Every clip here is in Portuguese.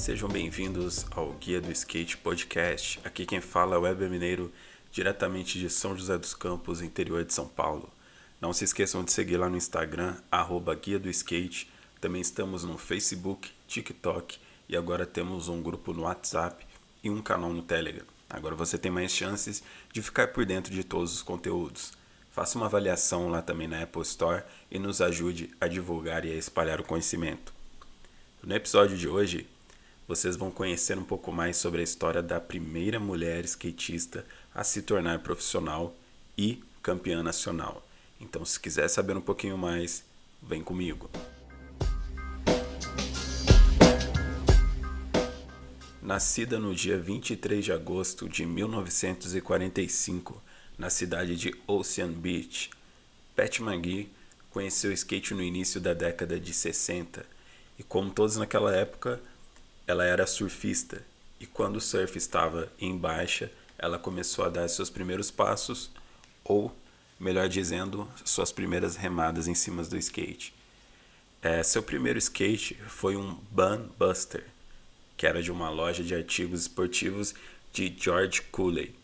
Sejam bem-vindos ao Guia do Skate Podcast. Aqui quem fala é o Weber Mineiro, diretamente de São José dos Campos, interior de São Paulo. Não se esqueçam de seguir lá no Instagram, arroba Guia do Skate. Também estamos no Facebook, TikTok e agora temos um grupo no WhatsApp e um canal no Telegram. Agora você tem mais chances de ficar por dentro de todos os conteúdos. Faça uma avaliação lá também na Apple Store e nos ajude a divulgar e a espalhar o conhecimento. No episódio de hoje, vocês vão conhecer um pouco mais sobre a história da primeira mulher skatista a se tornar profissional e campeã nacional. Então, se quiser saber um pouquinho mais, vem comigo. Nascida no dia 23 de agosto de 1945, na cidade de Ocean Beach, Pat McGee conheceu o skate no início da década de 60 e, como todos naquela época, ela era surfista. E quando o surf estava em baixa, ela começou a dar seus primeiros passos, ou, melhor dizendo, suas primeiras remadas em cima do skate. É, seu primeiro skate foi um Bun Buster, que era de uma loja de artigos esportivos de George Cooley.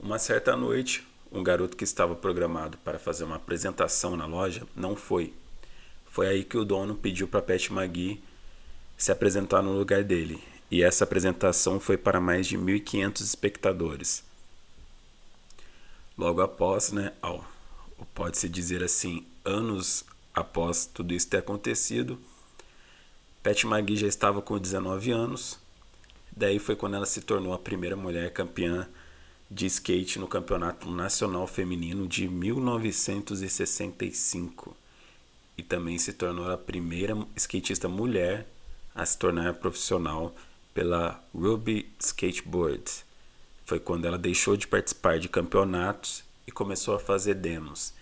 Uma certa noite, um garoto que estava programado para fazer uma apresentação na loja não foi. Foi aí que o dono pediu para Pat McGee se apresentar no lugar dele, e essa apresentação foi para mais de 1.500 espectadores. Logo após, né, pode-se dizer assim, anos após tudo isso ter acontecido, Pat McGee já estava com 19 anos. Daí foi quando ela se tornou a primeira mulher campeã de skate no Campeonato Nacional Feminino de 1965 e também se tornou a primeira skatista mulher a se tornar profissional pela Ruby Skateboard. Foi quando ela deixou de participar de campeonatos e começou a fazer demos.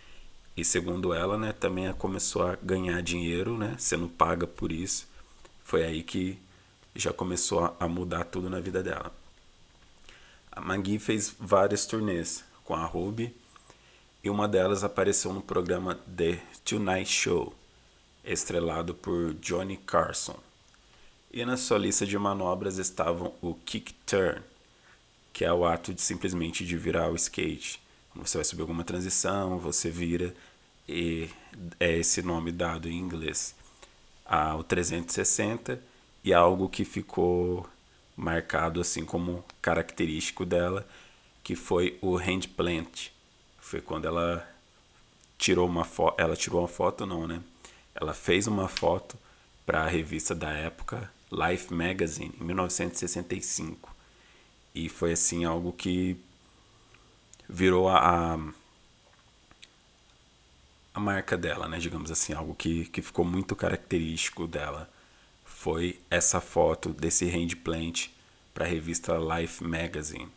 E segundo ela, né, também começou a ganhar dinheiro, né, sendo paga por isso foi aí que já começou a mudar tudo na vida dela. A Maggie fez várias turnês com a Ruby e uma delas apareceu no programa The Tonight Show, estrelado por Johnny Carson. E na sua lista de manobras estavam o kick turn, que é o ato de simplesmente de virar o skate. Você vai subir alguma transição, você vira e é esse nome dado em inglês ao 360 e algo que ficou marcado assim como característico dela, que foi o hand plant. Foi quando ela tirou uma foto, ela tirou uma foto não, né? Ela fez uma foto para a revista da época, Life Magazine, em 1965. E foi assim algo que virou a, a a marca dela, né? Digamos assim, algo que, que ficou muito característico dela foi essa foto desse handplant para a revista Life Magazine.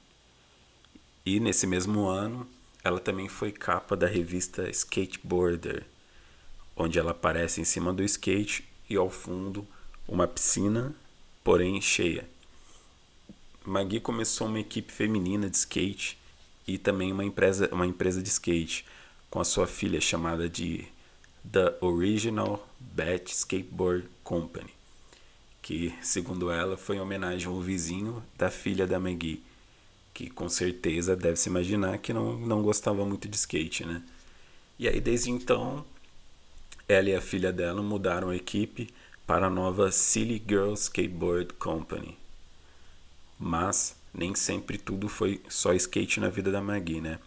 E nesse mesmo ano, ela também foi capa da revista Skateboarder, onde ela aparece em cima do skate e ao fundo uma piscina, porém cheia. Magui começou uma equipe feminina de skate e também uma empresa, uma empresa de skate com a sua filha chamada de The Original Bat Skateboard Company, que, segundo ela, foi em homenagem ao vizinho da filha da Maggie, que com certeza deve se imaginar que não, não gostava muito de skate, né? E aí, desde então, ela e a filha dela mudaram a equipe para a nova Silly Girl Skateboard Company. Mas nem sempre tudo foi só skate na vida da Maggie, né?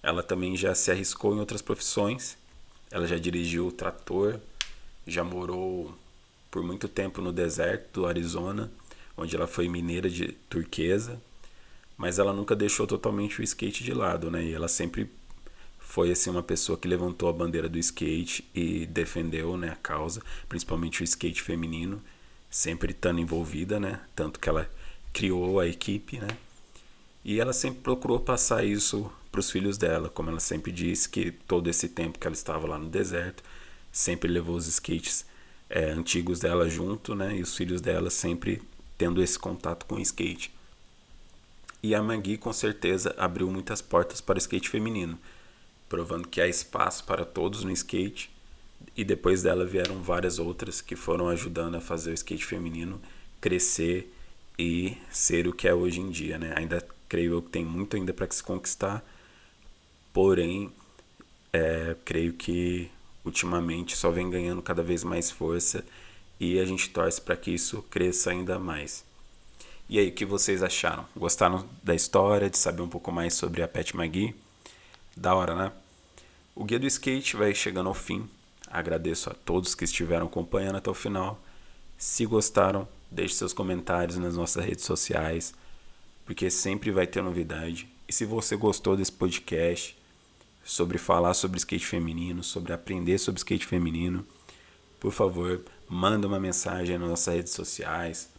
Ela também já se arriscou em outras profissões. Ela já dirigiu trator, já morou por muito tempo no deserto do Arizona, onde ela foi mineira de turquesa, mas ela nunca deixou totalmente o skate de lado, né? E ela sempre foi assim uma pessoa que levantou a bandeira do skate e defendeu, né, a causa, principalmente o skate feminino, sempre estando envolvida, né? Tanto que ela criou a equipe, né? E ela sempre procurou passar isso para os filhos dela, como ela sempre disse que todo esse tempo que ela estava lá no deserto, sempre levou os skates é, antigos dela junto, né? E os filhos dela sempre tendo esse contato com o skate. E a Maggie com certeza abriu muitas portas para o skate feminino, provando que há espaço para todos no skate. E depois dela vieram várias outras que foram ajudando a fazer o skate feminino crescer e ser o que é hoje em dia, né? Ainda creio eu que tem muito ainda para se conquistar, porém, é, creio que ultimamente só vem ganhando cada vez mais força e a gente torce para que isso cresça ainda mais. E aí, o que vocês acharam? Gostaram da história, de saber um pouco mais sobre a Pat McGee? Da hora, né? O Guia do Skate vai chegando ao fim. Agradeço a todos que estiveram acompanhando até o final. Se gostaram, deixe seus comentários nas nossas redes sociais, porque sempre vai ter novidade. E se você gostou desse podcast sobre falar sobre skate feminino, sobre aprender sobre skate feminino, por favor, manda uma mensagem nas nossas redes sociais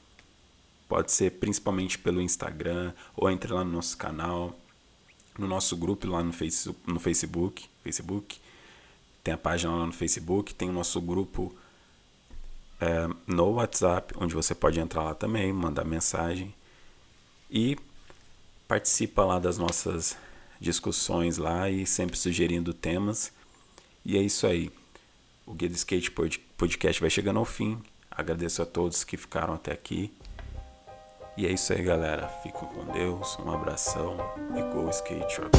Pode ser principalmente pelo Instagram ou entre lá no nosso canal, no nosso grupo lá no, face, no Facebook, Facebook. Tem a página lá no Facebook, tem o nosso grupo é, no WhatsApp, onde você pode entrar lá também, mandar mensagem e participa lá das nossas discussões lá e sempre sugerindo temas. E é isso aí. O Guia do Skate Podcast vai chegando ao fim. Agradeço a todos que ficaram até aqui. E é isso aí, galera. Fico com Deus. Um abração e go skate your